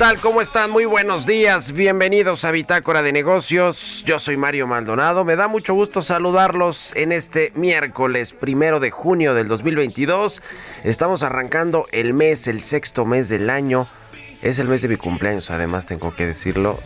Tal? ¿Cómo están? Muy buenos días. Bienvenidos a Bitácora de Negocios. Yo soy Mario Maldonado. Me da mucho gusto saludarlos en este miércoles primero de junio del 2022. Estamos arrancando el mes, el sexto mes del año. Es el mes de mi cumpleaños, además tengo que decirlo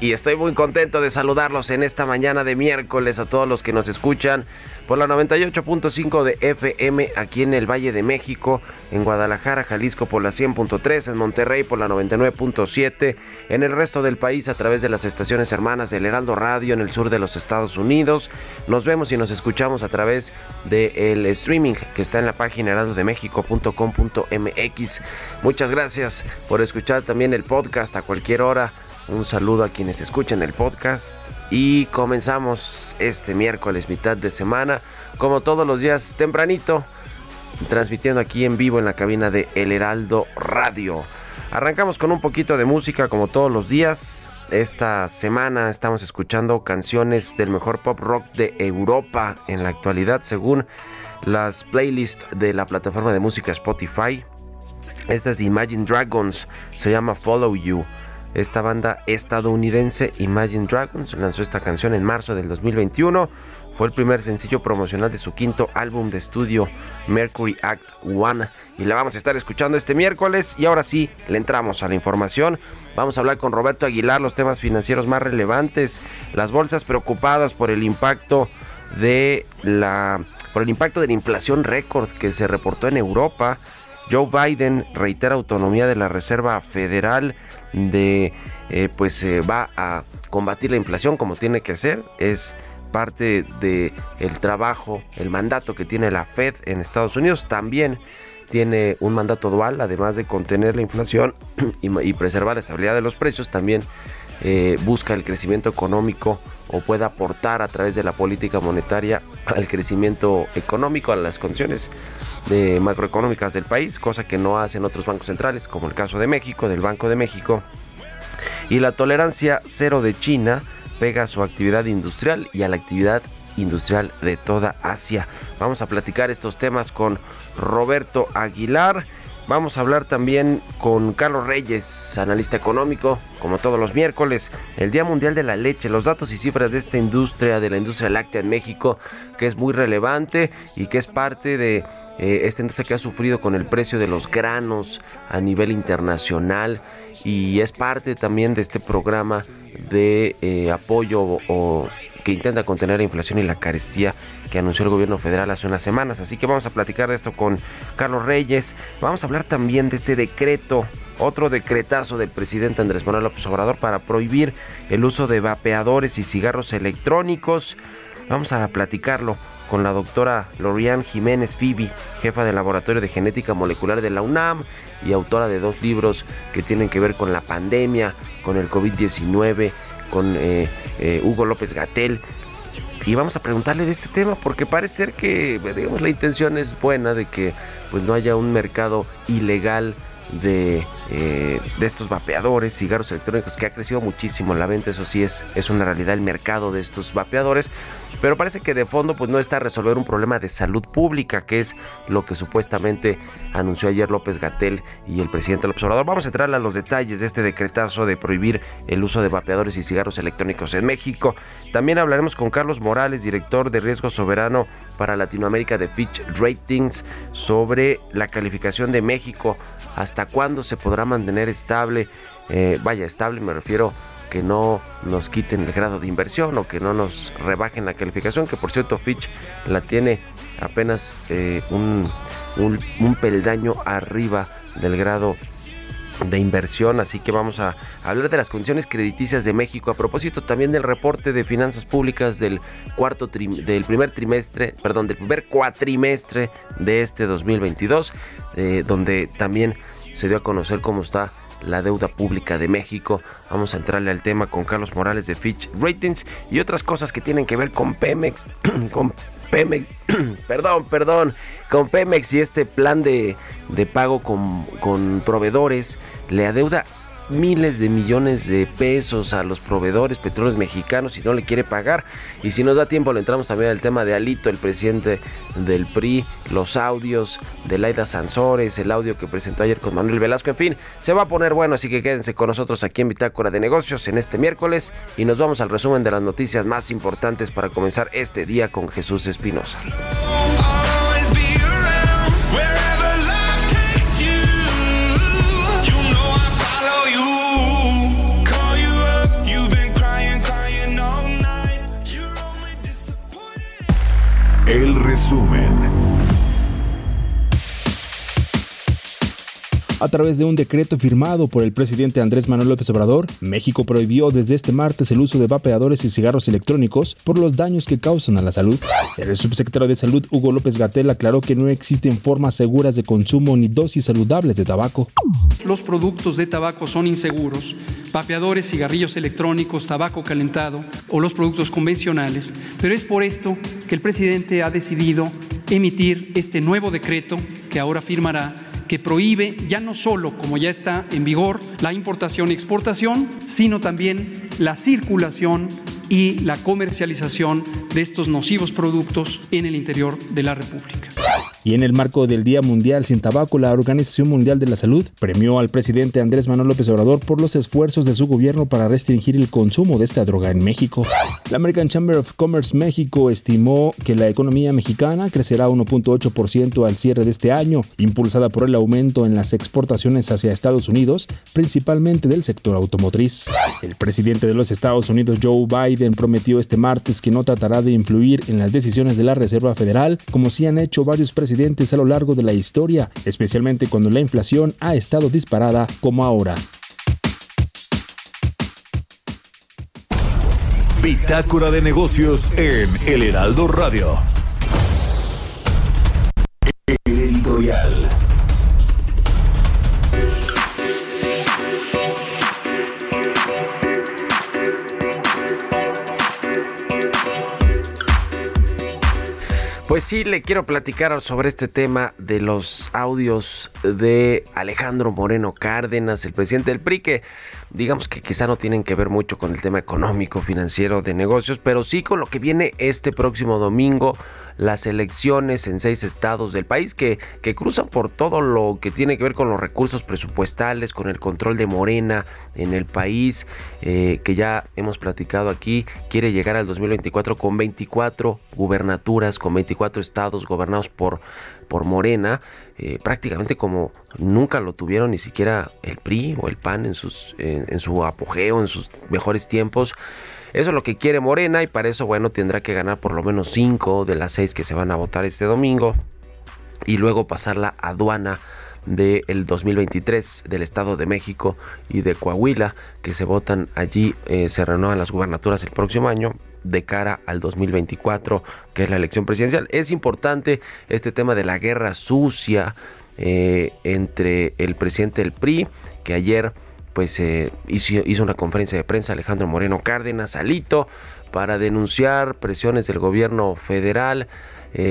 y estoy muy contento de saludarlos en esta mañana de miércoles a todos los que nos escuchan por la 98.5 de FM aquí en el Valle de México, en Guadalajara, Jalisco por la 100.3, en Monterrey por la 99.7, en el resto del país a través de las estaciones hermanas del Heraldo Radio en el sur de los Estados Unidos. Nos vemos y nos escuchamos a través del streaming que está en la página heraldodemexico.com.mx. Muchas gracias por escuchar también el podcast a cualquier hora un saludo a quienes escuchan el podcast y comenzamos este miércoles, mitad de semana, como todos los días tempranito, transmitiendo aquí en vivo en la cabina de El Heraldo Radio. Arrancamos con un poquito de música como todos los días. Esta semana estamos escuchando canciones del mejor pop rock de Europa en la actualidad según las playlists de la plataforma de música Spotify. Esta es Imagine Dragons, se llama Follow You. Esta banda estadounidense Imagine Dragons lanzó esta canción en marzo del 2021. Fue el primer sencillo promocional de su quinto álbum de estudio Mercury Act One y la vamos a estar escuchando este miércoles y ahora sí le entramos a la información. Vamos a hablar con Roberto Aguilar los temas financieros más relevantes, las bolsas preocupadas por el impacto de la por el impacto de la inflación récord que se reportó en Europa. Joe Biden reitera autonomía de la Reserva Federal de eh, pues eh, va a combatir la inflación como tiene que ser. Es parte de el trabajo el mandato que tiene la Fed en Estados Unidos. También tiene un mandato dual además de contener la inflación y, preservar la estabilidad de los precios también eh, busca el crecimiento económico o puede aportar a través de la política monetaria al crecimiento económico a las condiciones de macroeconómicas del país, cosa que no hacen otros bancos centrales, como el caso de México, del Banco de México. Y la tolerancia cero de China pega a su actividad industrial y a la actividad industrial de toda Asia. Vamos a platicar estos temas con Roberto Aguilar. Vamos a hablar también con Carlos Reyes, analista económico, como todos los miércoles, el Día Mundial de la Leche, los datos y cifras de esta industria, de la industria láctea en México, que es muy relevante y que es parte de eh, esta industria que ha sufrido con el precio de los granos a nivel internacional y es parte también de este programa de eh, apoyo o que intenta contener la inflación y la carestía que anunció el gobierno federal hace unas semanas. Así que vamos a platicar de esto con Carlos Reyes. Vamos a hablar también de este decreto, otro decretazo del presidente Andrés Manuel López Obrador para prohibir el uso de vapeadores y cigarros electrónicos. Vamos a platicarlo con la doctora Lorian Jiménez Fibi, jefa del Laboratorio de Genética Molecular de la UNAM y autora de dos libros que tienen que ver con la pandemia, con el COVID-19, con eh, eh, Hugo López Gatel. Y vamos a preguntarle de este tema porque parece ser que digamos, la intención es buena de que pues, no haya un mercado ilegal de, eh, de, estos vapeadores, cigarros electrónicos, que ha crecido muchísimo la venta, eso sí es, es una realidad el mercado de estos vapeadores, pero parece que de fondo pues no está a resolver un problema de salud pública, que es lo que supuestamente anunció ayer López Gatel y el presidente López Obrador. Vamos a entrar a los detalles de este decretazo de prohibir el uso de vapeadores y cigarros electrónicos en México. También hablaremos con Carlos Morales, director de Riesgo Soberano para Latinoamérica de Fitch Ratings, sobre la calificación de México, hasta cuándo se podrá mantener estable, eh, vaya, estable me refiero que no nos quiten el grado de inversión o que no nos rebajen la calificación, que por cierto Fitch la tiene apenas eh, un, un, peldaño arriba del grado de inversión, así que vamos a hablar de las condiciones crediticias de México. A propósito también del reporte de finanzas públicas del cuarto del primer trimestre, perdón, del primer cuatrimestre de este 2022, eh, donde también se dio a conocer cómo está la deuda pública de México. Vamos a entrarle al tema con Carlos Morales de Fitch Ratings y otras cosas que tienen que ver con Pemex, con Pemex, perdón, perdón, con Pemex y este plan de, de pago con, con proveedores le adeuda miles de millones de pesos a los proveedores petróleos mexicanos y no le quiere pagar. Y si nos da tiempo le entramos también al tema de Alito, el presidente del PRI, los audios de Laida Sansores, el audio que presentó ayer con Manuel Velasco, en fin, se va a poner bueno, así que quédense con nosotros aquí en Bitácora de Negocios en este miércoles y nos vamos al resumen de las noticias más importantes para comenzar este día con Jesús Espinosa. El resumen. A través de un decreto firmado por el presidente Andrés Manuel López Obrador, México prohibió desde este martes el uso de vapeadores y cigarros electrónicos por los daños que causan a la salud. El subsecretario de Salud, Hugo López Gatel, aclaró que no existen formas seguras de consumo ni dosis saludables de tabaco. Los productos de tabaco son inseguros. Vapeadores, cigarrillos electrónicos, tabaco calentado o los productos convencionales. Pero es por esto que el presidente ha decidido emitir este nuevo decreto que ahora firmará que prohíbe ya no solo, como ya está en vigor, la importación y exportación, sino también la circulación y la comercialización de estos nocivos productos en el interior de la República. Y en el marco del Día Mundial sin Tabaco, la Organización Mundial de la Salud premió al presidente Andrés Manuel López Obrador por los esfuerzos de su gobierno para restringir el consumo de esta droga en México. La American Chamber of Commerce México estimó que la economía mexicana crecerá 1.8% al cierre de este año, impulsada por el aumento en las exportaciones hacia Estados Unidos, principalmente del sector automotriz. El presidente de los Estados Unidos, Joe Biden, prometió este martes que no tratará de influir en las decisiones de la Reserva Federal, como sí han hecho varios presidentes a lo largo de la historia, especialmente cuando la inflación ha estado disparada como ahora. Bitácora de negocios en El Heraldo Radio. editorial. Pues sí, le quiero platicar sobre este tema de los audios de Alejandro Moreno Cárdenas, el presidente del PRI, que digamos que quizá no tienen que ver mucho con el tema económico, financiero, de negocios, pero sí con lo que viene este próximo domingo las elecciones en seis estados del país que, que cruzan por todo lo que tiene que ver con los recursos presupuestales, con el control de Morena en el país, eh, que ya hemos platicado aquí, quiere llegar al 2024 con 24 gubernaturas, con 24 estados gobernados por, por Morena, eh, prácticamente como nunca lo tuvieron ni siquiera el PRI o el PAN en, sus, en su apogeo, en sus mejores tiempos. Eso es lo que quiere Morena y para eso, bueno, tendrá que ganar por lo menos cinco de las seis que se van a votar este domingo y luego pasar la aduana del 2023 del Estado de México y de Coahuila, que se votan allí, eh, se renuevan las gubernaturas el próximo año de cara al 2024, que es la elección presidencial. Es importante este tema de la guerra sucia eh, entre el presidente del PRI, que ayer pues eh, hizo, hizo, una conferencia de prensa Alejandro Moreno Cárdenas, Alito, para denunciar presiones del gobierno federal,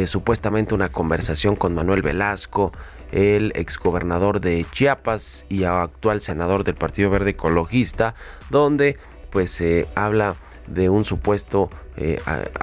supuestamente una conversación con Manuel Velasco, el exgobernador de Chiapas y actual senador del Partido Verde Ecologista, donde pues se habla de un supuesto eh,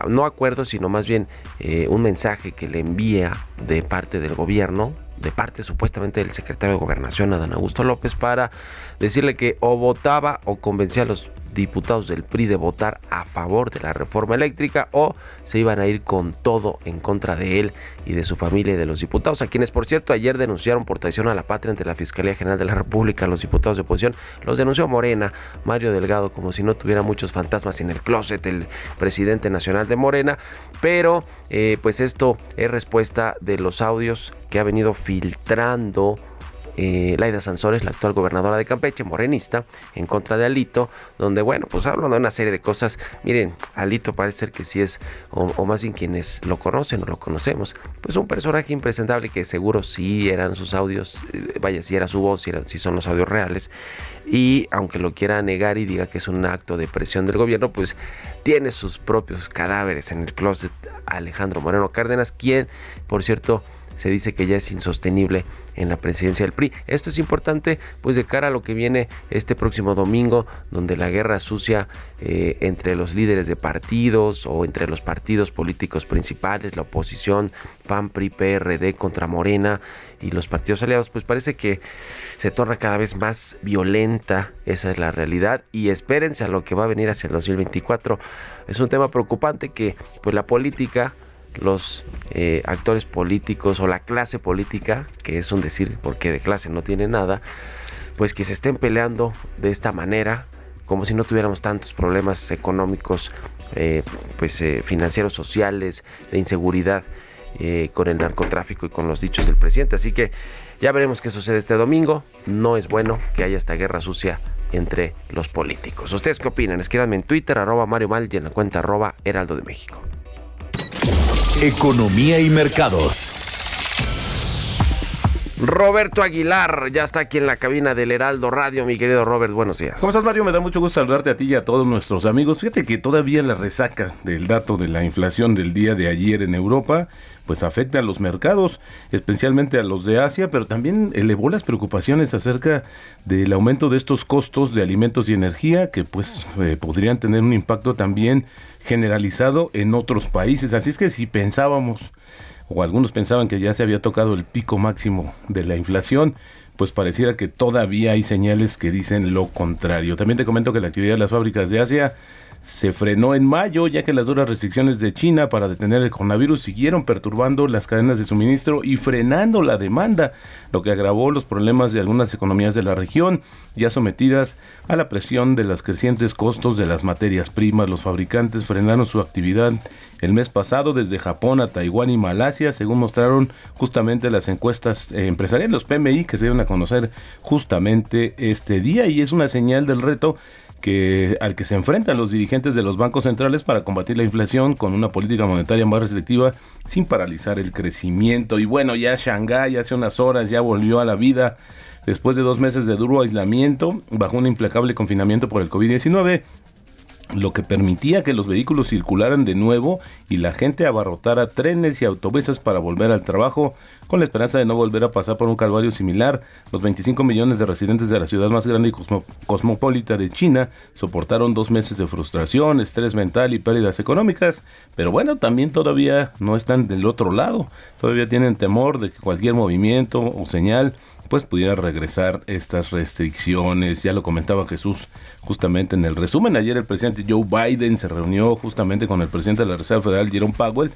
no acuerdo, sino más bien eh, un mensaje que le envía de parte del gobierno, de parte supuestamente del secretario de Gobernación, Adán Augusto López, para decirle que o votaba o convencía a los diputados del PRI de votar a favor de la reforma eléctrica o se iban a ir con todo en contra de él y de su familia y de los diputados, a quienes por cierto ayer denunciaron por traición a la patria ante la Fiscalía General de la República, los diputados de oposición, los denunció Morena, Mario Delgado, como si no tuviera muchos fantasmas en el closet, el presidente nacional de Morena, pero eh, pues esto es respuesta de los audios que ha venido filtrando eh, Laida Sansores, la actual gobernadora de Campeche, morenista, en contra de Alito, donde, bueno, pues hablan de una serie de cosas. Miren, Alito parece ser que sí es, o, más bien quienes lo conocen o lo conocemos, pues un personaje impresentable que seguro sí eran sus audios, eh, vaya, si era su voz, si, si son los audios reales, y aunque lo quiera negar y diga que es un acto de presión del gobierno, pues tiene sus propios cadáveres en el closet Alejandro Moreno Cárdenas, quien, por cierto, se dice que ya es insostenible en la presidencia del PRI. Esto es importante pues de cara a lo que viene este próximo domingo, donde la guerra sucia eh, entre los líderes de partidos o entre los partidos políticos principales, la oposición, PAN, PRI, PRD contra Morena y los partidos aliados, pues parece que se torna cada vez más violenta, esa es la realidad y espérense a lo que va a venir hacia el 2024. Es un tema preocupante que pues la política los eh, actores políticos o la clase política, que es un decir porque de clase no tiene nada, pues que se estén peleando de esta manera, como si no tuviéramos tantos problemas económicos, eh, pues eh, financieros, sociales, de inseguridad con el narcotráfico y con los dichos del presidente. Así que ya veremos qué sucede este domingo. No es bueno que haya esta guerra sucia entre los políticos. ¿Ustedes qué opinan? Escríbanme en Twitter, arroba Mario Mal y en la cuenta arroba Heraldo de México. Economía y mercados. Roberto Aguilar ya está aquí en la cabina del Heraldo Radio. Mi querido Robert, buenos días. ¿Cómo estás, Mario? Me da mucho gusto saludarte a ti y a todos nuestros amigos. Fíjate que todavía la resaca del dato de la inflación del día de ayer en Europa pues afecta a los mercados, especialmente a los de Asia, pero también elevó las preocupaciones acerca del aumento de estos costos de alimentos y energía que pues eh, podrían tener un impacto también generalizado en otros países. Así es que si pensábamos, o algunos pensaban que ya se había tocado el pico máximo de la inflación, pues pareciera que todavía hay señales que dicen lo contrario. También te comento que la actividad de las fábricas de Asia se frenó en mayo, ya que las duras restricciones de China para detener el coronavirus siguieron perturbando las cadenas de suministro y frenando la demanda, lo que agravó los problemas de algunas economías de la región, ya sometidas a la presión de los crecientes costos de las materias primas. Los fabricantes frenaron su actividad el mes pasado desde Japón a Taiwán y Malasia, según mostraron justamente las encuestas eh, empresariales, los PMI, que se dieron a conocer justamente este día, y es una señal del reto que, al que se enfrentan los dirigentes de los bancos centrales para combatir la inflación con una política monetaria más restrictiva sin paralizar el crecimiento. Y bueno, ya Shanghái hace unas horas ya volvió a la vida después de dos meses de duro aislamiento bajo un implacable confinamiento por el COVID-19 lo que permitía que los vehículos circularan de nuevo y la gente abarrotara trenes y autobuses para volver al trabajo, con la esperanza de no volver a pasar por un calvario similar. Los 25 millones de residentes de la ciudad más grande y cosmopolita de China soportaron dos meses de frustración, estrés mental y pérdidas económicas, pero bueno, también todavía no están del otro lado, todavía tienen temor de que cualquier movimiento o señal pues pudiera regresar estas restricciones. Ya lo comentaba Jesús justamente en el resumen. Ayer el presidente Joe Biden se reunió justamente con el presidente de la Reserva Federal, Jerome Powell.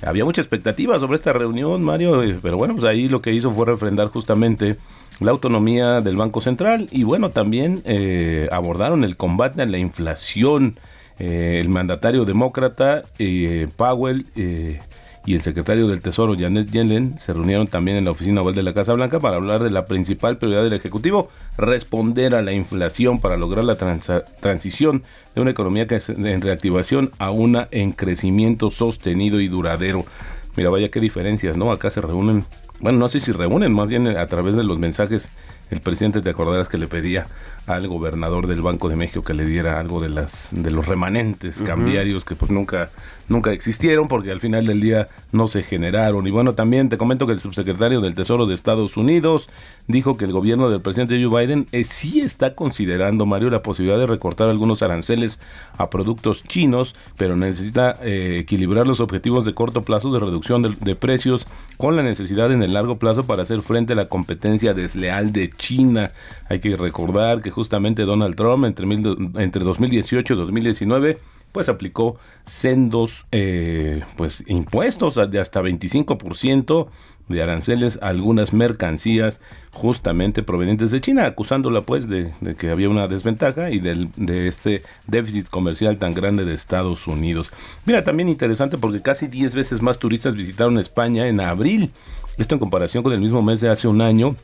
Había mucha expectativa sobre esta reunión, Mario, eh, pero bueno, pues ahí lo que hizo fue refrendar justamente la autonomía del Banco Central y bueno, también eh, abordaron el combate a la inflación eh, el mandatario demócrata Powell y el secretario del Tesoro Janet Yellen se reunieron también en la oficina oval de la Casa Blanca para hablar de la principal prioridad del Ejecutivo, responder a la inflación para lograr la transición de una economía en reactivación a una en crecimiento sostenido y duradero. Mira, vaya qué diferencias, ¿no? Acá se reúnen, bueno, no sé si reúnen, más bien a través de los mensajes el presidente te acordarás que le pedía al gobernador del Banco de México que le diera algo de las de los remanentes cambiarios que pues nunca nunca existieron porque al final del día no se generaron. Y bueno también te comento que el subsecretario del Tesoro de Estados Unidos dijo que el gobierno del presidente Joe Biden eh, sí está considerando Mario la posibilidad de recortar algunos aranceles a productos chinos pero necesita eh, equilibrar los objetivos de corto plazo de reducción de, de precios con la necesidad en el largo plazo para hacer frente a la competencia desleal de China. Hay que recordar que justamente Donald Trump entre, entre 2018 y 2019 pues aplicó sendos eh, pues impuestos de hasta 25% de aranceles a algunas mercancías justamente provenientes de China, acusándola pues de, que había una desventaja y del, de este déficit comercial tan grande de Estados Unidos. Mira, también interesante porque casi 10 veces más turistas visitaron España en abril, esto en comparación con el mismo mes de hace un año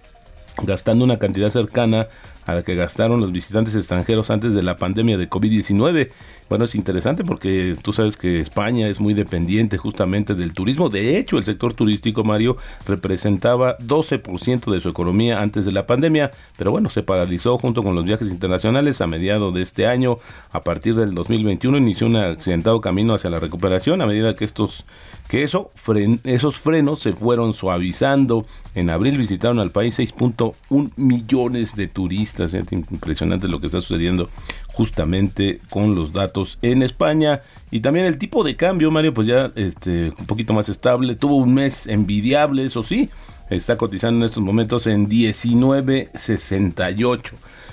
gastando una cantidad cercana a la que gastaron los visitantes extranjeros antes de la pandemia de COVID-19. Bueno, es interesante porque tú sabes que España es muy dependiente justamente del turismo. De hecho, el sector turístico, Mario, representaba 12% de su economía antes de la pandemia, pero bueno, se paralizó junto con los viajes internacionales a mediados de este año. A partir del 2021 inició un accidentado camino hacia la recuperación a medida que estos que eso, esos frenos se fueron suavizando. En abril visitaron al país 6.1 millones de turistas. Impresionante lo que está sucediendo justamente con los datos en España. Y también el tipo de cambio, Mario, pues ya este, un poquito más estable. Tuvo un mes envidiable, eso sí. Está cotizando en estos momentos en 19.68.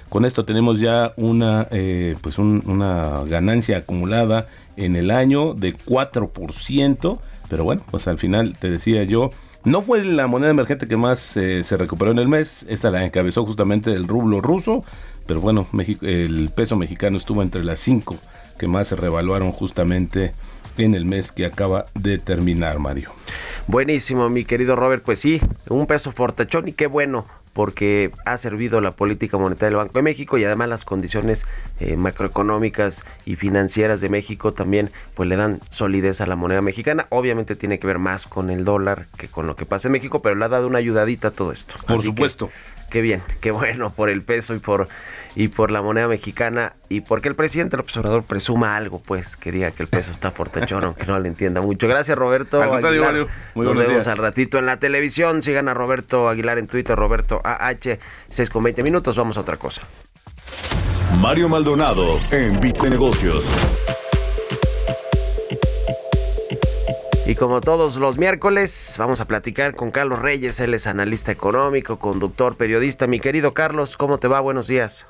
Con esto tenemos ya una, eh, pues una ganancia acumulada en el año de 4%. Pero bueno, pues al final te decía yo, no fue la moneda emergente que más eh, se recuperó en el mes, esa la encabezó justamente el rublo ruso, pero bueno, México, el peso mexicano estuvo entre las cinco que más se revaluaron justamente en el mes que acaba de terminar, Mario. Buenísimo, mi querido Robert, pues sí, un peso fortachón y qué bueno porque ha servido la política monetaria del Banco de México y además las condiciones eh, macroeconómicas y financieras de México también pues le dan solidez a la moneda mexicana. Obviamente tiene que ver más con el dólar que con lo que pasa en México, pero le ha dado una ayudadita a todo esto. Por supuesto. Qué bien, qué bueno por el peso y por y por la moneda mexicana y porque el presidente López Obrador presuma algo, pues quería que el peso está fortachón, aunque no le entienda mucho. Gracias, Roberto. Al Aguilar. Muy Nos vemos al ratito en la televisión. Sigan a Roberto Aguilar en Twitter, Roberto AH, 6 con 20 minutos. Vamos a otra cosa. Mario Maldonado en Bitcoin Negocios. Y como todos los miércoles, vamos a platicar con Carlos Reyes. Él es analista económico, conductor, periodista. Mi querido Carlos, ¿cómo te va? Buenos días.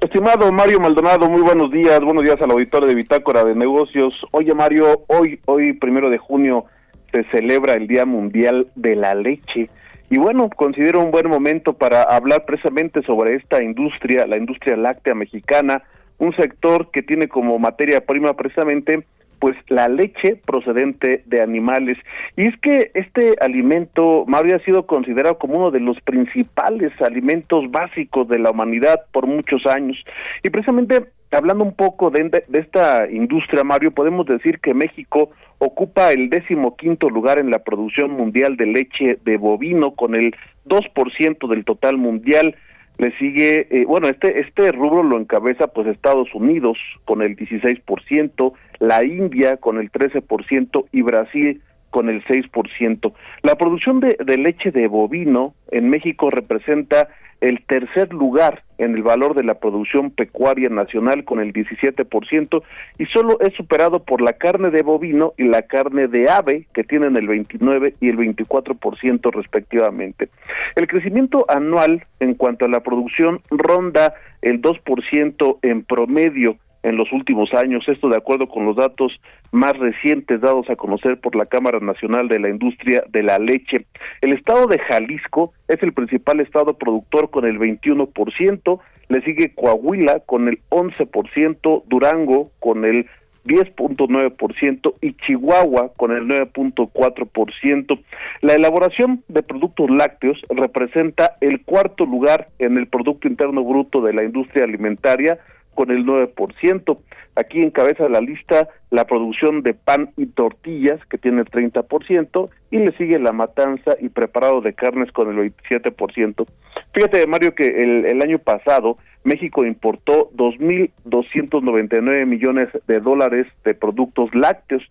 Estimado Mario Maldonado, muy buenos días, buenos días al auditorio de Bitácora de Negocios. Oye Mario, hoy, hoy primero de junio se celebra el Día Mundial de la Leche y bueno, considero un buen momento para hablar precisamente sobre esta industria, la industria láctea mexicana, un sector que tiene como materia prima precisamente pues la leche procedente de animales. Y es que este alimento, Mario, ha sido considerado como uno de los principales alimentos básicos de la humanidad por muchos años. Y precisamente hablando un poco de, de esta industria, Mario, podemos decir que México ocupa el décimo quinto lugar en la producción mundial de leche de bovino con el 2% del total mundial le sigue, eh, bueno, este, este rubro lo encabeza pues Estados Unidos con el 16%, la India con el 13% y Brasil con el 6%. La producción de, leche de bovino en México representa el tercer lugar en el valor de la producción pecuaria nacional con el 17% y solo es superado por la carne de bovino y la carne de ave que tienen el 29 y el 24% respectivamente. El crecimiento anual en cuanto a la producción ronda el 2% en promedio en los últimos años, esto de acuerdo con los datos más recientes dados a conocer por la Cámara Nacional de la Industria de la Leche. El estado de Jalisco es el principal estado productor con el 21%, le sigue Coahuila con el 11%, Durango con el 10.9% y Chihuahua con el 9.4%. La elaboración de productos lácteos representa el cuarto lugar en el Producto Interno Bruto de la industria alimentaria con el 9%. Aquí encabeza la lista la producción de pan y tortillas, que tiene el 30%, y le sigue la matanza y preparado de carnes con el 27%. Fíjate, Mario, que el, año pasado México importó 2.299 millones de dólares de productos lácteos,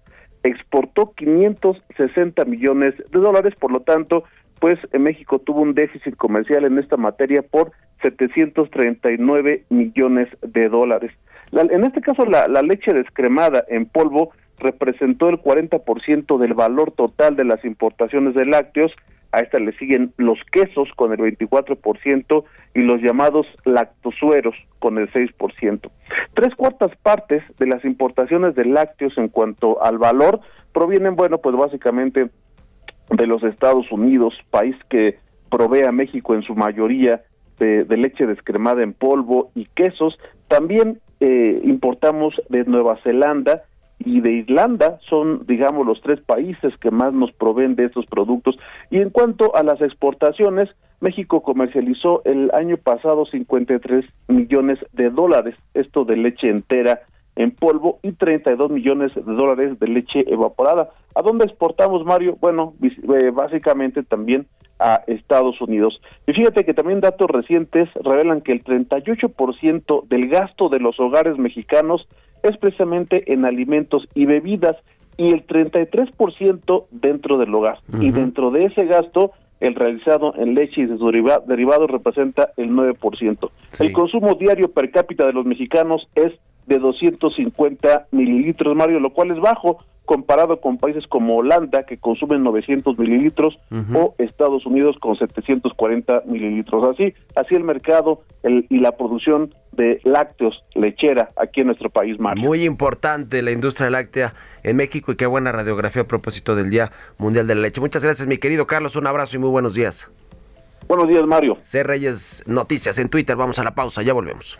exportó 560 millones de dólares, por lo tanto, pues México tuvo un déficit comercial en esta materia por 739 millones de dólares. en este caso, la, la leche descremada en polvo representó el 40% del valor total de las importaciones de lácteos. A esta le siguen los quesos con el 24% y los llamados lactosueros con el 6%. Tres cuartas partes de las importaciones de lácteos en cuanto al valor provienen, bueno, pues básicamente de los Estados Unidos, país que provee a México en su mayoría de, leche descremada en polvo y quesos. También eh, importamos de Nueva Zelanda y de Irlanda, son, digamos, los tres países que más nos proveen de estos productos. Y en cuanto a las exportaciones, México comercializó el año pasado 53 millones de dólares, esto de leche entera en polvo y 32 millones de dólares de leche evaporada. ¿A dónde exportamos, Mario? Bueno, eh, básicamente también a Estados Unidos. Y fíjate que también datos recientes revelan que el 38% del gasto de los hogares mexicanos es precisamente en alimentos y bebidas y el 33% dentro del hogar. Y dentro de ese gasto, el realizado en leche y sus derivados representa el 9%. El consumo diario per cápita de los mexicanos es de 250 mililitros, Mario, lo cual es bajo comparado con países como Holanda, que consumen 900 mililitros, o Estados Unidos con 740 mililitros. Así, así el mercado y la producción de lácteos lechera aquí en nuestro país, Mario. Muy importante la industria láctea en México y qué buena radiografía a propósito del Día Mundial de la Leche. Muchas gracias, mi querido Carlos. Un abrazo y muy buenos días. Buenos días, Mario. C. Reyes Noticias en Twitter. Vamos a la pausa, ya volvemos.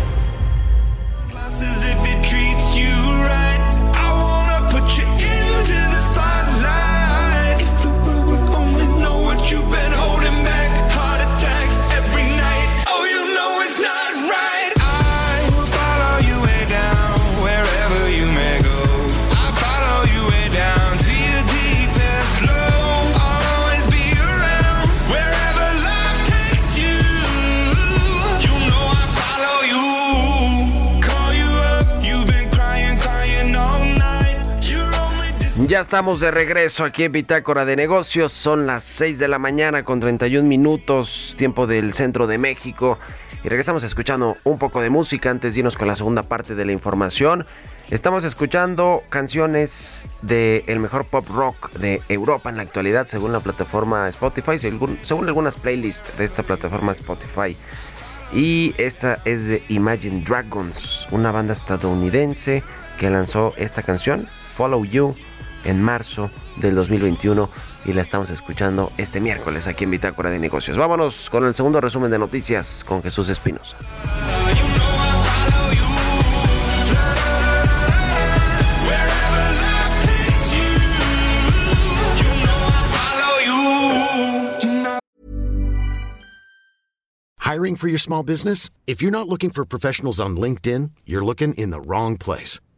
Estamos de regreso aquí en Bitácora de Negocios. Son las 6 de la mañana con 31 minutos, tiempo del centro de México. Y regresamos escuchando un poco de música antes de irnos con la segunda parte de la información. Estamos escuchando canciones del el mejor pop rock de Europa en la actualidad, según la plataforma Spotify, según algunas playlists de esta plataforma Spotify. Y esta es de Imagine Dragons, una banda estadounidense que lanzó esta canción, Follow You en marzo del 2021 y la estamos escuchando este miércoles aquí en Bitácora de Negocios. Vámonos con el segundo resumen de noticias con Jesús Espinosa. Hiring for your small business? If you're not looking for professionals on LinkedIn, you're looking in the wrong place.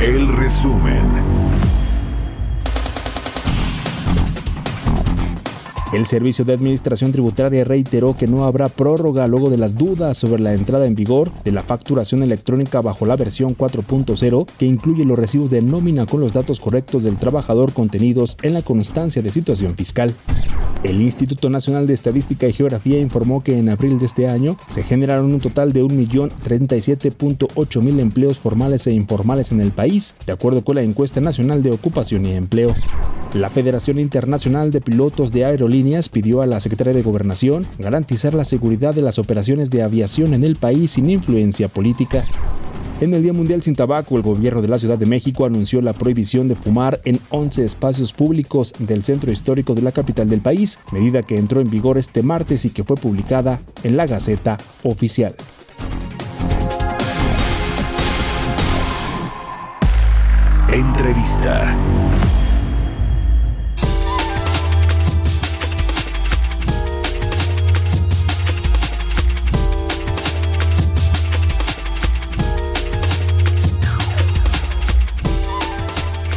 El resumen. El Servicio de Administración Tributaria reiteró que no habrá prórroga luego de las dudas sobre la entrada en vigor de la facturación electrónica bajo la versión 4.0 que incluye los recibos de nómina con los datos correctos del trabajador contenidos en la constancia de situación fiscal. El Instituto Nacional de Estadística y Geografía informó que en abril de este año se generaron un total de 1.037.8 mil empleos formales e informales en el país, de acuerdo con la encuesta nacional de ocupación y empleo. La Federación Internacional de Pilotos de Aerolíneas pidió a la Secretaría de Gobernación garantizar la seguridad de las operaciones de aviación en el país sin influencia política. En el Día Mundial sin Tabaco, el gobierno de la Ciudad de México anunció la prohibición de fumar en 11 espacios públicos del centro histórico de la capital del país, medida que entró en vigor este martes y que fue publicada en la Gaceta Oficial. Entrevista.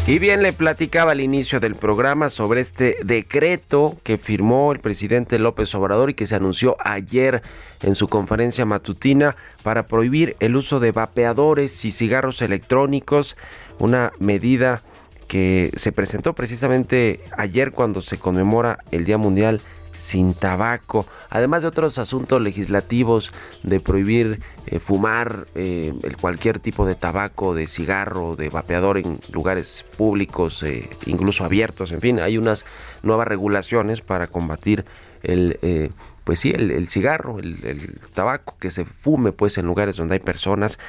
Y bien, le platicaba al inicio del programa sobre este decreto que firmó el presidente López Obrador y que se anunció ayer en su conferencia matutina para prohibir el uso de vapeadores y cigarros electrónicos, una medida que se presentó precisamente ayer cuando se conmemora el Día Mundial sin tabaco, además de otros asuntos legislativos de prohibir eh, fumar eh, cualquier tipo de tabaco, de cigarro, de vapeador en lugares públicos, eh, incluso abiertos, en fin, hay unas nuevas regulaciones para combatir el pues sí, el, cigarro, el, tabaco que se fume pues en lugares donde hay personas.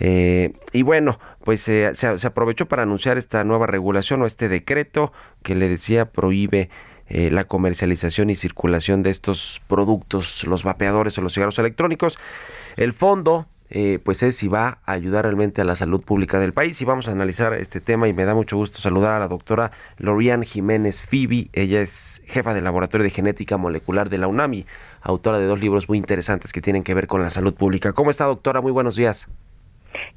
y bueno, pues se, se, aprovechó para anunciar esta nueva regulación o este decreto que le decía prohíbe eh, la comercialización y circulación de estos productos, los vapeadores o los cigarros electrónicos. El fondo eh, pues es si va a ayudar realmente a la salud pública del país y vamos a analizar este tema y me da mucho gusto saludar a la doctora Lorian Jiménez Fibi, ella es jefa del Laboratorio de Genética Molecular de la UNAMI, autora de dos libros muy interesantes que tienen que ver con la salud pública. ¿Cómo está doctora? Muy buenos días.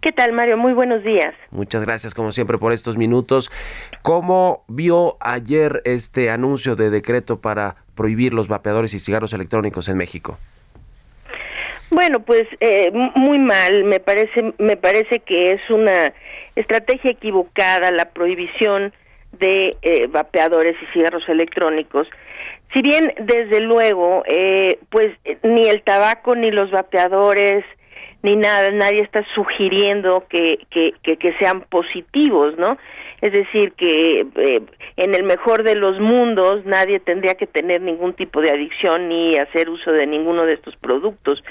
¿Qué tal, Mario? Muy buenos días. Muchas gracias, como siempre, por estos minutos. ¿Cómo vio ayer este anuncio de decreto para prohibir los vapeadores y cigarros electrónicos en México? Bueno, pues eh, muy mal. Me parece, me parece que es una estrategia equivocada la prohibición de eh, vapeadores y cigarros electrónicos. Si bien, desde luego, eh, pues ni el tabaco ni los vapeadores ni nada, nadie está sugiriendo que, que, que, sean positivos, ¿no? Es decir, que eh, en el mejor de los mundos nadie tendría que tener ningún tipo de adicción ni hacer uso de ninguno de estos productos.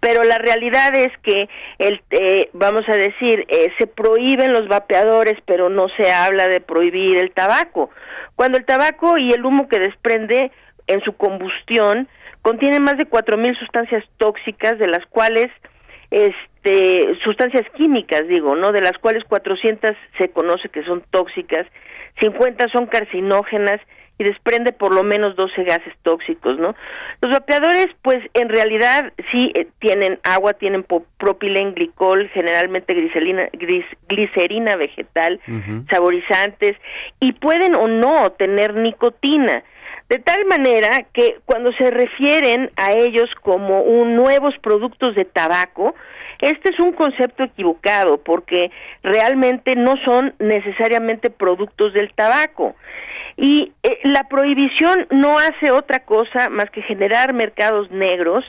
Pero la realidad es que, el, eh, vamos a decir, eh, se prohíben los vapeadores, pero no se habla de prohibir el tabaco. Cuando el tabaco y el humo que desprende en su combustión contienen más de cuatro mil sustancias tóxicas, de las cuales este sustancias químicas digo no de las cuales 400 se conoce que son tóxicas 50 son carcinógenas y desprende por lo menos 12 gases tóxicos no los vapeadores pues en realidad sí eh, tienen agua tienen propilenglicol generalmente glicerina glicerina vegetal saborizantes y pueden o no tener nicotina de tal manera que cuando se refieren a ellos como un nuevos productos de tabaco, este es un concepto equivocado porque realmente no son necesariamente productos del tabaco. Y eh, la prohibición no hace otra cosa más que generar mercados negros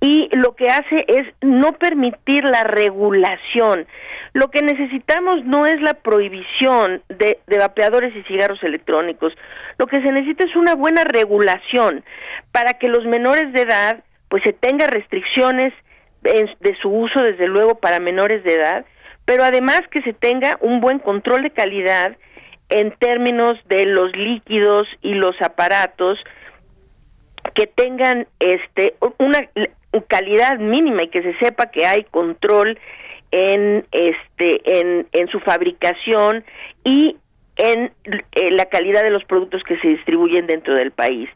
y lo que hace es no permitir la regulación. Lo que necesitamos no es la prohibición de, de vapeadores y cigarros electrónicos. Lo que se necesita es una buena regulación para que los menores de edad pues se tenga restricciones de su uso desde luego para menores de edad, pero además que se tenga un buen control de calidad en términos de los líquidos y los aparatos que tengan este una calidad mínima y que se sepa que hay control en este en, en su fabricación y en eh, la calidad de los productos que se distribuyen dentro del país.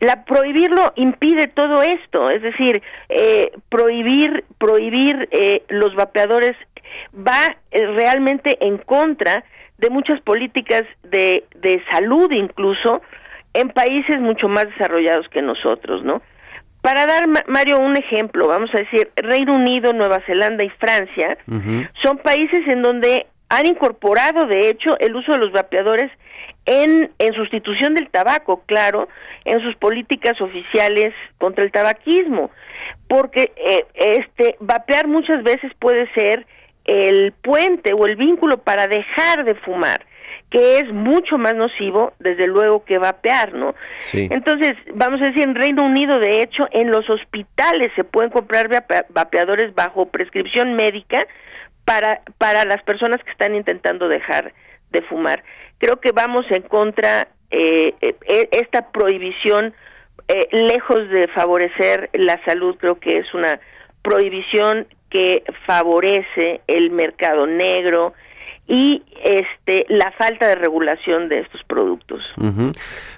La prohibirlo impide todo esto, es decir, eh, prohibir prohibir eh, los vapeadores va realmente en contra de muchas políticas de, de salud incluso en países mucho más desarrollados que nosotros, ¿no? Para dar, Mario, un ejemplo, vamos a decir, Reino Unido, Nueva Zelanda y Francia son países en donde han incorporado, de hecho, el uso de los vapeadores en, en sustitución del tabaco, claro, en sus políticas oficiales contra el tabaquismo, porque eh, este vapear muchas veces puede ser el puente o el vínculo para dejar de fumar que es mucho más nocivo, desde luego, que vapear, ¿no? Sí. Entonces, vamos a decir, en Reino Unido, de hecho, en los hospitales se pueden comprar vapeadores bajo prescripción médica para, para las personas que están intentando dejar de fumar. Creo que vamos en contra, eh, eh esta prohibición, eh, lejos de favorecer la salud, creo que es una prohibición que favorece el mercado negro, y este la falta de regulación de estos productos.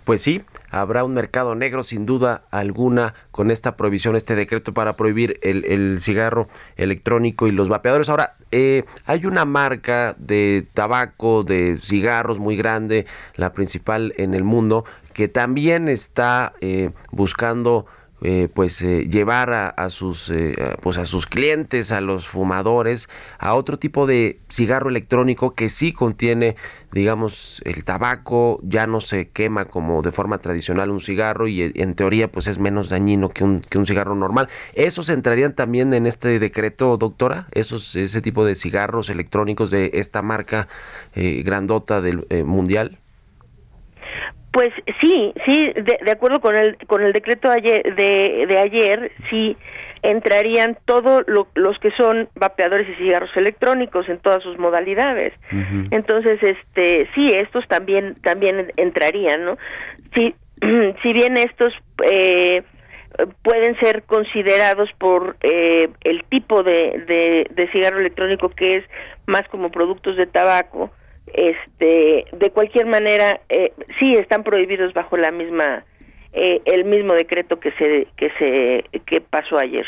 Pues sí, habrá un mercado negro sin duda alguna con esta prohibición, este decreto para prohibir el, cigarro electrónico y los vapeadores. Ahora, eh, hay una marca de tabaco, de cigarros muy grande, la principal en el mundo, que también está eh, buscando eh, pues eh, llevar a, sus eh, pues a sus clientes a los fumadores a otro tipo de cigarro electrónico que sí contiene digamos el tabaco ya no se quema como de forma tradicional un cigarro y en teoría pues es menos dañino que un, que un cigarro normal. Esos entrarían también en este decreto doctora esos ese tipo de cigarros electrónicos de esta marca grandota del mundial pues sí, sí, de, acuerdo con el con el decreto de ayer, de, ayer sí entrarían todos los que son vapeadores y cigarros electrónicos en todas sus modalidades. Entonces, este, sí, estos también también entrarían, ¿no? Si si bien estos eh, pueden ser considerados por eh, el tipo de, de, de cigarro electrónico que es más como productos de tabaco, este de cualquier manera eh, sí están prohibidos bajo la misma eh, el mismo decreto que se que se que pasó ayer.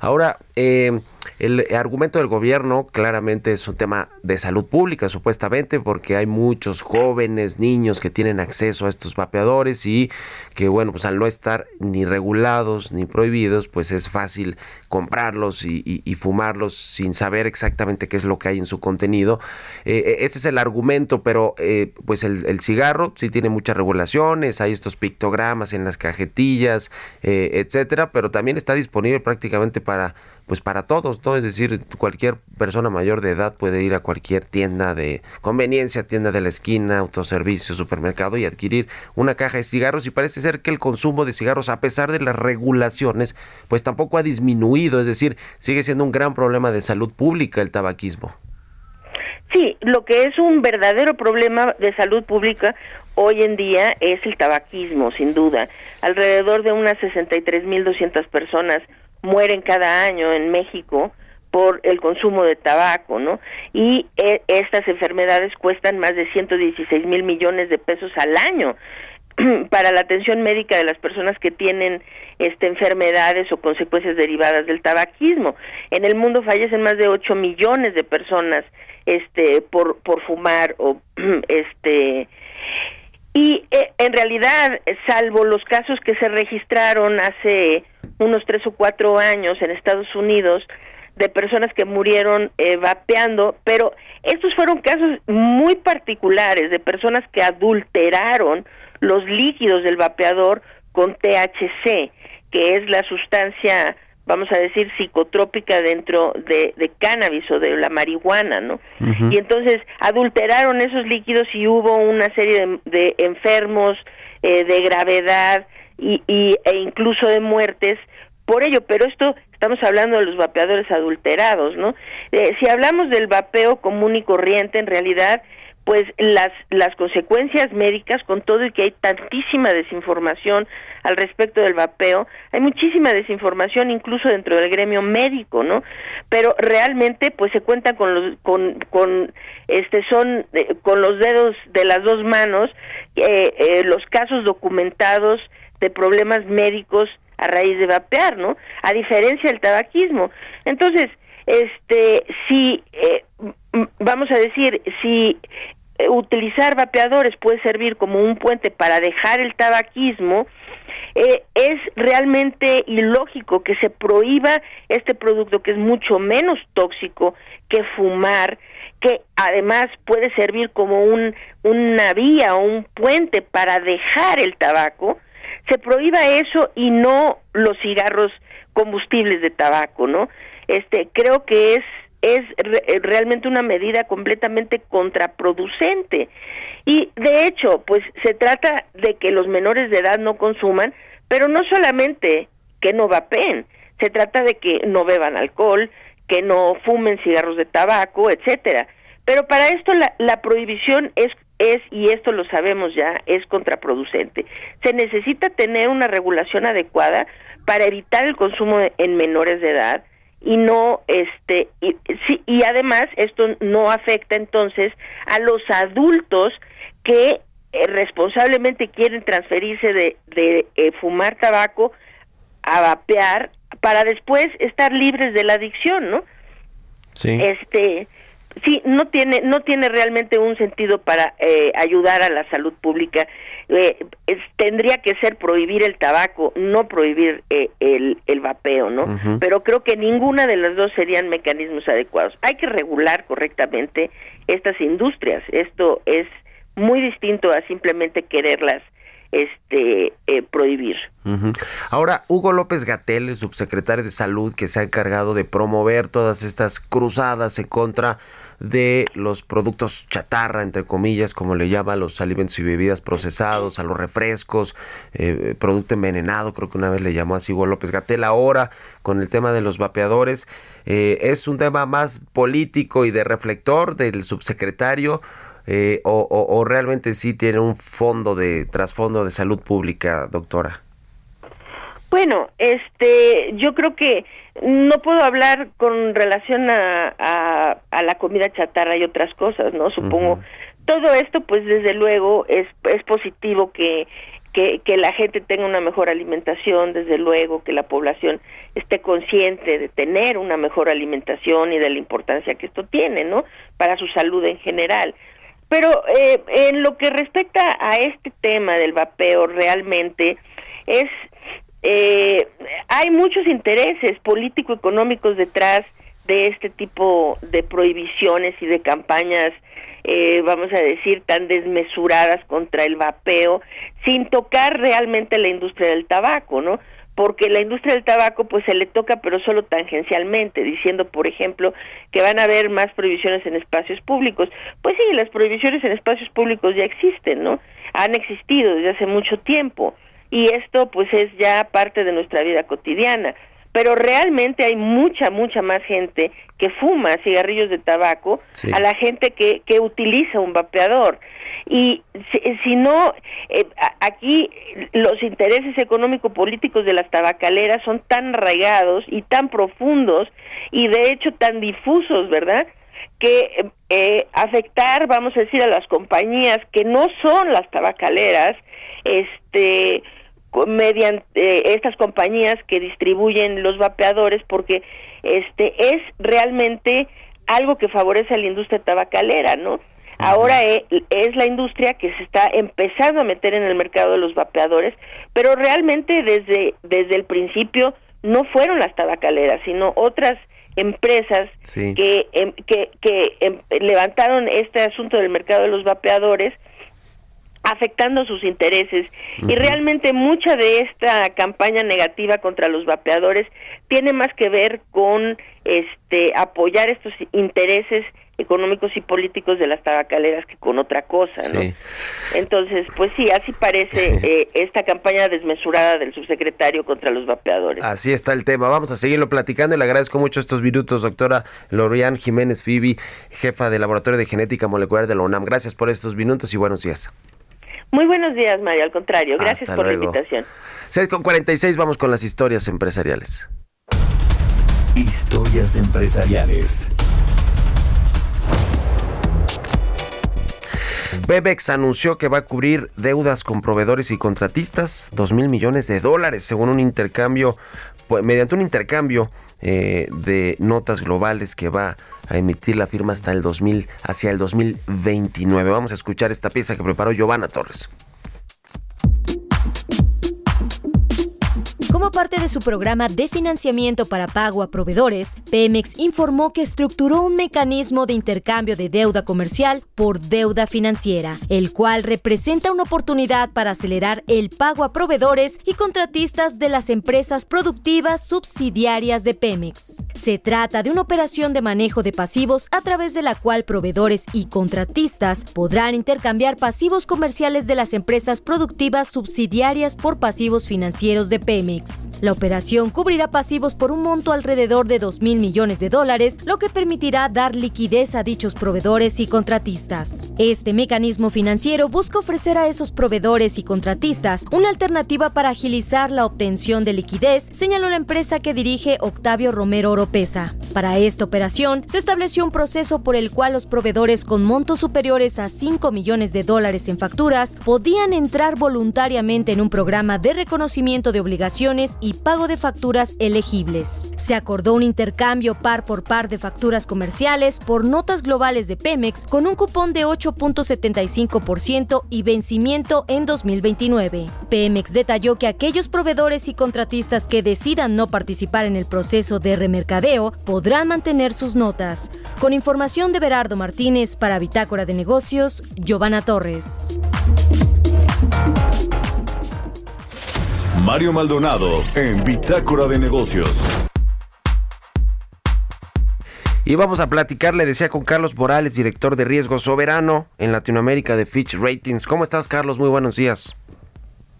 Ahora eh, el argumento del gobierno claramente es un tema de salud pública, supuestamente, porque hay muchos jóvenes, niños que tienen acceso a estos vapeadores y que, bueno, pues al no estar ni regulados ni prohibidos, pues es fácil comprarlos y, fumarlos sin saber exactamente qué es lo que hay en su contenido. Eh, eh, ese es el argumento, pero eh, pues el, el, cigarro sí tiene muchas regulaciones, hay estos pictogramas en las cajetillas, etcétera, pero también está disponible prácticamente para pues para todos, ¿no? Es decir, cualquier persona mayor de edad puede ir a cualquier tienda de conveniencia, tienda de la esquina, autoservicio, supermercado y adquirir una caja de cigarros y parece ser que el consumo de cigarros, a pesar de las regulaciones, pues tampoco ha disminuido, es decir, sigue siendo un gran problema de salud pública el tabaquismo. Sí, lo que es un verdadero problema de salud pública hoy en día es el tabaquismo, sin duda. Alrededor de unas 63.200 personas mueren cada año en México por el consumo de tabaco, ¿no? Y eh, estas enfermedades cuestan más de 116 mil millones de pesos al año para la atención médica de las personas que tienen este enfermedades o consecuencias derivadas del tabaquismo. En el mundo fallecen más de 8 millones de personas este por por fumar o este y eh, en realidad, salvo los casos que se registraron hace unos tres o cuatro años en Estados Unidos de personas que murieron eh, vapeando, pero estos fueron casos muy particulares de personas que adulteraron los líquidos del vapeador con THC, que es la sustancia vamos a decir, psicotrópica dentro de, de cannabis o de la marihuana, ¿no? Y entonces adulteraron esos líquidos y hubo una serie de, enfermos eh, de gravedad y, y, e incluso de muertes por ello, pero esto estamos hablando de los vapeadores adulterados, ¿no? Eh, si hablamos del vapeo común y corriente, en realidad, pues las las consecuencias médicas con todo y que hay tantísima desinformación al respecto del vapeo hay muchísima desinformación incluso dentro del gremio médico no pero realmente pues se cuenta con los con con este son eh, con los dedos de las dos manos eh, eh, los casos documentados de problemas médicos a raíz de vapear no a diferencia del tabaquismo. Entonces este si eh, vamos a decir si eh, utilizar vapeadores puede servir como un puente para dejar el tabaquismo eh, es realmente ilógico que se prohíba este producto que es mucho menos tóxico que fumar que además puede servir como un, una vía o un puente para dejar el tabaco, se prohíba eso y no los cigarros combustibles de tabaco, ¿no? este creo que es es eh, realmente una medida completamente contraproducente y de hecho pues se trata de que los menores de edad no consuman pero no solamente que no vapeen se trata de que no beban alcohol que no fumen cigarros de tabaco etcétera pero para esto la, la prohibición es es, y esto lo sabemos ya, es contraproducente. Se necesita tener una regulación adecuada para evitar el consumo en menores de edad, y no este y, sí, y además esto no afecta entonces a los adultos que eh, responsablemente quieren transferirse de, de eh, fumar tabaco a vapear para después estar libres de la adicción, ¿no? Sí. Este sí no tiene no tiene realmente un sentido para eh, ayudar a la salud pública. Eh, tendría que ser prohibir el tabaco no prohibir eh, el, el vapeo no pero creo que ninguna de las dos serían mecanismos adecuados. Hay que regular correctamente estas industrias. Esto es muy distinto a simplemente quererlas este eh, prohibir. Ahora, Hugo López Gatel, el subsecretario de Salud, que se ha encargado de promover todas estas cruzadas en contra de los productos chatarra, entre comillas, como le llama a los alimentos y bebidas procesados, a los refrescos, eh, producto envenenado, creo que una vez le llamó así Hugo López Gatel. Ahora, con el tema de los vapeadores, eh, es un tema más político y de reflector del subsecretario eh, o, realmente sí tiene un fondo de trasfondo de salud pública, doctora? Bueno, este, yo creo que no puedo hablar con relación a, a, la comida chatarra y otras cosas, ¿no? Supongo todo esto, pues desde luego es es positivo que que, que la gente tenga una mejor alimentación, desde luego, que la población esté consciente de tener una mejor alimentación y de la importancia que esto tiene, ¿no? Para su salud en general. Pero eh, en lo que respecta a este tema del vapeo, realmente es eh, hay muchos intereses político-económicos detrás de este tipo de prohibiciones y de campañas, eh, vamos a decir, tan desmesuradas contra el vapeo, sin tocar realmente la industria del tabaco, ¿no? porque la industria del tabaco pues se le toca pero solo tangencialmente, diciendo por ejemplo que van a haber más prohibiciones en espacios públicos. Pues sí, las prohibiciones en espacios públicos ya existen, ¿no? Han existido desde hace mucho tiempo y esto pues es ya parte de nuestra vida cotidiana. Pero realmente hay mucha, mucha más gente que fuma cigarrillos de tabaco a la gente que, que utiliza un vapeador y si, no eh, aquí los intereses económico-políticos de las tabacaleras son tan arraigados y tan profundos y de hecho tan difusos, ¿verdad? que eh, afectar, vamos a decir, a las compañías que no son las tabacaleras, este, mediante eh, estas compañías que distribuyen los vapeadores, porque este es realmente algo que favorece a la industria tabacalera, ¿no? Ahora e, es, la industria que se está empezando a meter en el mercado de los vapeadores, pero realmente desde, desde el principio no fueron las tabacaleras, sino otras empresas que, em, que, que em, levantaron este asunto del mercado de los vapeadores afectando sus intereses y realmente mucha de esta campaña negativa contra los vapeadores tiene más que ver con este apoyar estos intereses económicos y políticos de las tabacaleras que con otra cosa, ¿no? Entonces, pues sí, así parece eh, esta campaña desmesurada del subsecretario contra los vapeadores. Así está el tema. Vamos a seguirlo platicando y le agradezco mucho estos minutos, doctora Lorian Jiménez Fibi, jefa del Laboratorio de Genética Molecular de la UNAM. Gracias por estos minutos y buenos días. Muy buenos días, Mario. Al contrario, gracias por la invitación. 6 con 46, vamos con las historias empresariales. Historias empresariales. Bebex anunció que va a cubrir deudas con proveedores y contratistas, 2 mil millones de dólares, según un intercambio, pues, mediante un intercambio eh, de notas globales que va a emitir la firma hasta el 2000, hacia el 2029. Vamos a escuchar esta pieza que preparó Giovanna Torres. Como parte de su programa de financiamiento para pago a proveedores, Pemex informó que estructuró un mecanismo de intercambio de deuda comercial por deuda financiera, el cual representa una oportunidad para acelerar el pago a proveedores y contratistas de las empresas productivas subsidiarias de Pemex. Se trata de una operación de manejo de pasivos a través de la cual proveedores y contratistas podrán intercambiar pasivos comerciales de las empresas productivas subsidiarias por pasivos financieros de Pemex. La operación cubrirá pasivos por un monto alrededor de 2 mil millones de dólares, lo que permitirá dar liquidez a dichos proveedores y contratistas. Este mecanismo financiero busca ofrecer a esos proveedores y contratistas una alternativa para agilizar la obtención de liquidez, señaló la empresa que dirige Octavio Romero Oropesa. Para esta operación, se estableció un proceso por el cual los proveedores con montos superiores a 5 millones de dólares en facturas podían entrar voluntariamente en un programa de reconocimiento de obligaciones y pago de facturas elegibles. Se acordó un intercambio par por par de facturas comerciales por notas globales de Pemex con un cupón de 8.75% y vencimiento en 2029. Pemex detalló que aquellos proveedores y contratistas que decidan no participar en el proceso de remercadeo podrán mantener sus notas. Con información de Berardo Martínez para Bitácora de Negocios, Giovanna Torres. Mario Maldonado en Bitácora de Negocios. Y vamos a platicar, le decía con Carlos Morales, director de riesgo soberano en Latinoamérica de Fitch Ratings. ¿Cómo estás, Carlos? Muy buenos días.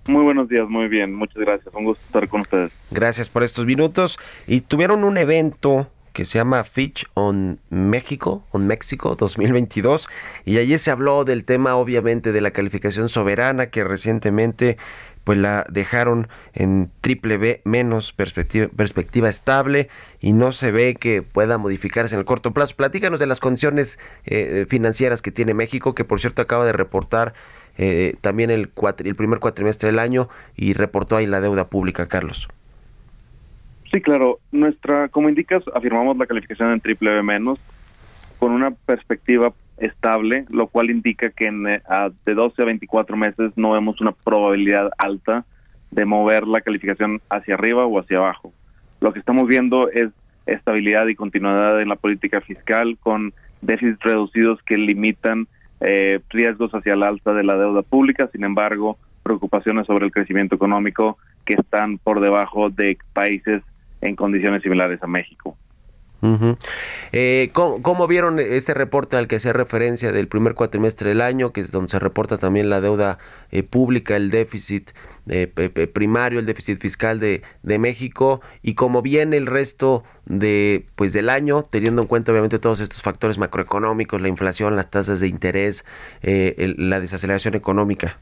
Muy buenos días, muy bien, muchas gracias. Un gusto estar con ustedes. Gracias por estos minutos. Y tuvieron un evento que se llama Fitch on México, on México 2022, y allí se habló del tema obviamente de la calificación soberana que recientemente pues la dejaron en triple B menos perspectiva, estable y no se ve que pueda modificarse en el corto plazo. Platícanos de las condiciones eh, financieras que tiene México, que por cierto acaba de reportar eh, también el, el primer cuatrimestre del año y reportó ahí la deuda pública, Carlos. Sí, claro. Nuestra, como indicas, afirmamos la calificación en triple B menos con una perspectiva estable, lo cual indica que en, eh, de 12 a 24 meses no vemos una probabilidad alta de mover la calificación hacia arriba o hacia abajo. Lo que estamos viendo es estabilidad y continuidad en la política fiscal con déficits reducidos que limitan eh, riesgos hacia la alta de la deuda pública, sin embargo, preocupaciones sobre el crecimiento económico que están por debajo de países en condiciones similares a México. Eh, ¿cómo, vieron este reporte al que hace referencia del primer cuatrimestre del año, que es donde se reporta también la deuda eh, pública, el déficit eh, primario, el déficit fiscal de, México y cómo viene el resto de pues del año, teniendo en cuenta obviamente todos estos factores macroeconómicos, la inflación, las tasas de interés, la desaceleración económica?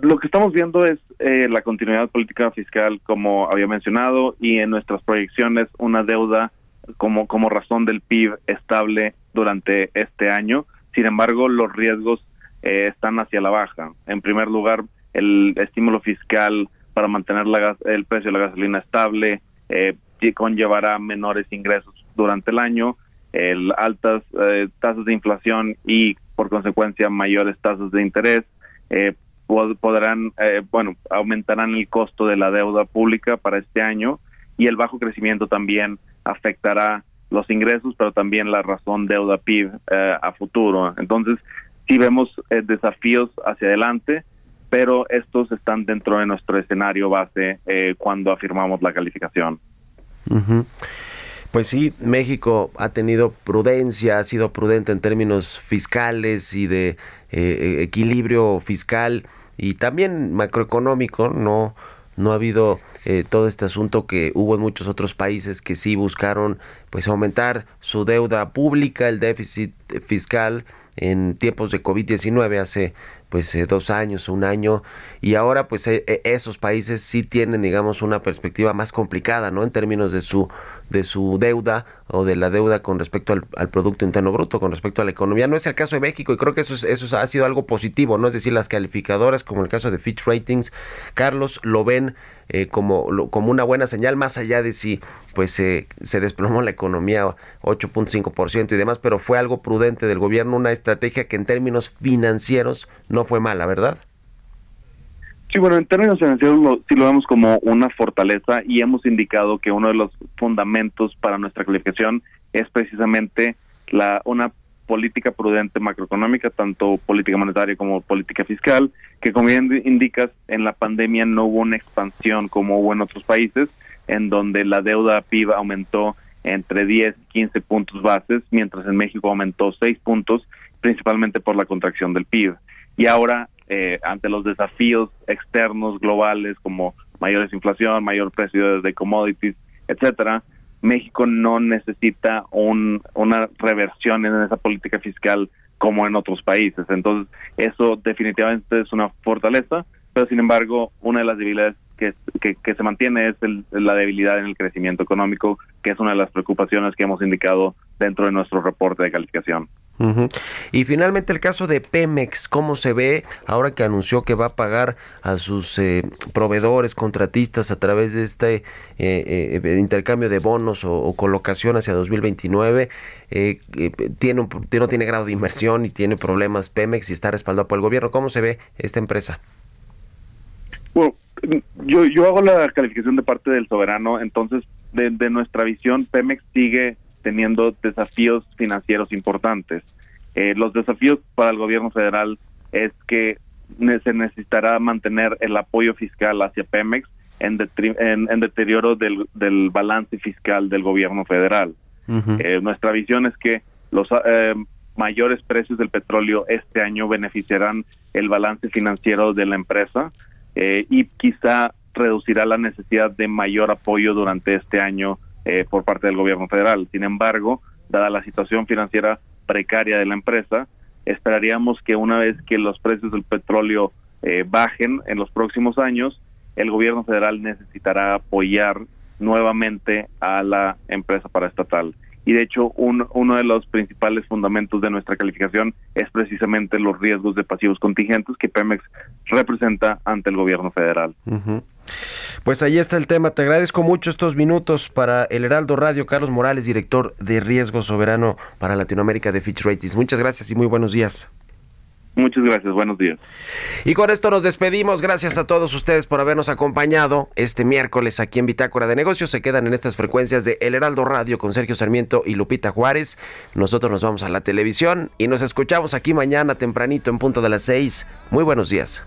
Lo que estamos viendo es eh, la continuidad política fiscal, como había mencionado, y en nuestras proyecciones una deuda como, como razón del PIB estable durante este año. Sin embargo, los riesgos eh, están hacia la baja. En primer lugar, el estímulo fiscal para mantener la el precio de la gasolina estable eh, conllevará menores ingresos durante el año, el, altas eh, tasas de inflación y, por consecuencia, mayores tasas de interés eh, podrán, eh, bueno, aumentarán el costo de la deuda pública para este año y el bajo crecimiento también afectará los ingresos, pero también la razón deuda PIB eh, a futuro. Entonces, sí vemos desafíos hacia adelante, pero estos están dentro de nuestro escenario base cuando afirmamos la calificación. Pues sí, México ha tenido prudencia, ha sido prudente en términos fiscales y de eh, equilibrio fiscal y también macroeconómico, no no ha habido eh, todo este asunto que hubo en muchos otros países que sí buscaron pues aumentar su deuda pública, el déficit fiscal en tiempos de COVID-19 hace pues eh, dos años, un año, y ahora pues eh, esos países sí tienen digamos una perspectiva más complicada, ¿no? En términos de su de su deuda o de la deuda con respecto al, Producto Interno Bruto, con respecto a la economía. No es el caso de México y creo que eso, eso ha sido algo positivo, ¿no? Es decir, las calificadoras, como el caso de Fitch Ratings, Carlos, lo ven eh, como, como una buena señal, más allá de si pues se desplomó la economía 8.5% y demás, pero fue algo prudente del gobierno, una estrategia que en términos financieros no fue mala, ¿verdad? Sí, bueno, en términos financieros lo, sí lo vemos como una fortaleza y hemos indicado que uno de los fundamentos para nuestra calificación es precisamente la una política prudente macroeconómica, tanto política monetaria como política fiscal, que como bien indicas, en la pandemia no hubo una expansión como hubo en otros países, en donde la deuda PIB aumentó entre 10 y 15 puntos bases, mientras en México aumentó 6 puntos, principalmente por la contracción del PIB. Y ahora eh, ante los desafíos externos globales como mayores inflación, mayor precio de commodities, etcétera, México no necesita un, una reversión en esa política fiscal como en otros países. Entonces, eso definitivamente es una fortaleza, pero sin embargo, una de las debilidades que, que, se mantiene es la debilidad en el crecimiento económico, que es una de las preocupaciones que hemos indicado dentro de nuestro reporte de calificación. Y finalmente el caso de Pemex, ¿cómo se ve ahora que anunció que va a pagar a sus eh, proveedores, contratistas a través de este eh, eh, intercambio de bonos o, colocación hacia 2029? tiene un, no tiene grado de inversión y tiene problemas Pemex y está respaldado por el gobierno. ¿Cómo se ve esta empresa? Bueno, yo, yo hago la calificación de parte del soberano, entonces de, de nuestra visión Pemex sigue teniendo desafíos financieros importantes. Eh, los desafíos para el gobierno federal es que se necesitará mantener el apoyo fiscal hacia Pemex en, en, deterioro del, del, balance fiscal del gobierno federal. Eh, nuestra visión es que los eh, mayores precios del petróleo este año beneficiarán el balance financiero de la empresa y quizá reducirá la necesidad de mayor apoyo durante este año eh, por parte del gobierno federal. Sin embargo, dada la situación financiera precaria de la empresa, esperaríamos que una vez que los precios del petróleo eh, bajen en los próximos años, el gobierno federal necesitará apoyar nuevamente a la empresa paraestatal. Y de hecho, uno de los principales fundamentos de nuestra calificación es precisamente los riesgos de pasivos contingentes que Pemex representa ante el gobierno federal. Pues ahí está el tema. Te agradezco mucho estos minutos para el Heraldo Radio. Carlos Morales, director de Riesgo Soberano para Latinoamérica de Fitch Ratings. Muchas gracias y muy buenos días. Muchas gracias, buenos días. Y con esto nos despedimos. Gracias a todos ustedes por habernos acompañado este miércoles aquí en Bitácora de Negocios. Se quedan en estas frecuencias de El Heraldo Radio con Sergio Sarmiento y Lupita Juárez. Nosotros nos vamos a la televisión y nos escuchamos aquí mañana tempranito en punto de las seis. Muy buenos días.